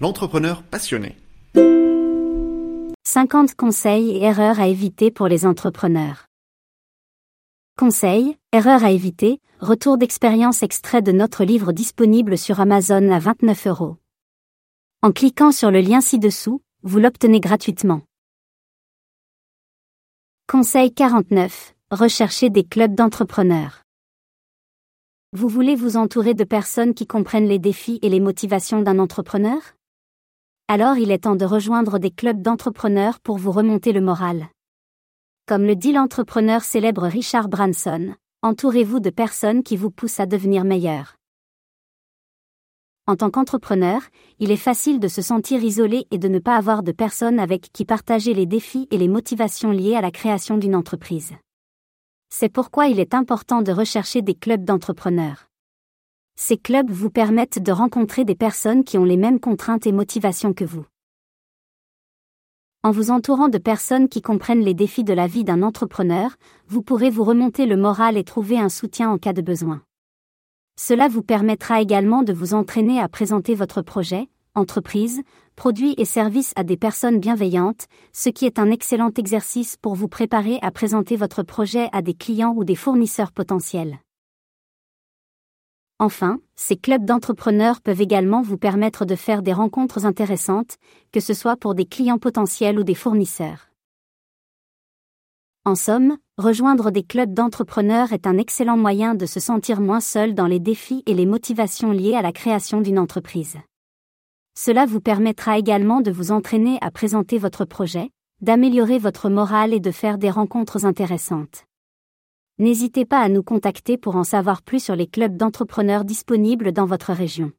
l'entrepreneur passionné. 50 conseils et erreurs à éviter pour les entrepreneurs. Conseils, erreurs à éviter, retour d'expérience extrait de notre livre disponible sur Amazon à 29 euros. En cliquant sur le lien ci-dessous, vous l'obtenez gratuitement. Conseil 49. Recherchez des clubs d'entrepreneurs. Vous voulez vous entourer de personnes qui comprennent les défis et les motivations d'un entrepreneur? Alors il est temps de rejoindre des clubs d'entrepreneurs pour vous remonter le moral. Comme le dit l'entrepreneur célèbre Richard Branson, entourez-vous de personnes qui vous poussent à devenir meilleur. En tant qu'entrepreneur, il est facile de se sentir isolé et de ne pas avoir de personnes avec qui partager les défis et les motivations liées à la création d'une entreprise. C'est pourquoi il est important de rechercher des clubs d'entrepreneurs. Ces clubs vous permettent de rencontrer des personnes qui ont les mêmes contraintes et motivations que vous. En vous entourant de personnes qui comprennent les défis de la vie d'un entrepreneur, vous pourrez vous remonter le moral et trouver un soutien en cas de besoin. Cela vous permettra également de vous entraîner à présenter votre projet, entreprise, produits et services à des personnes bienveillantes, ce qui est un excellent exercice pour vous préparer à présenter votre projet à des clients ou des fournisseurs potentiels. Enfin, ces clubs d'entrepreneurs peuvent également vous permettre de faire des rencontres intéressantes, que ce soit pour des clients potentiels ou des fournisseurs. En somme, rejoindre des clubs d'entrepreneurs est un excellent moyen de se sentir moins seul dans les défis et les motivations liées à la création d'une entreprise. Cela vous permettra également de vous entraîner à présenter votre projet, d'améliorer votre morale et de faire des rencontres intéressantes. N'hésitez pas à nous contacter pour en savoir plus sur les clubs d'entrepreneurs disponibles dans votre région.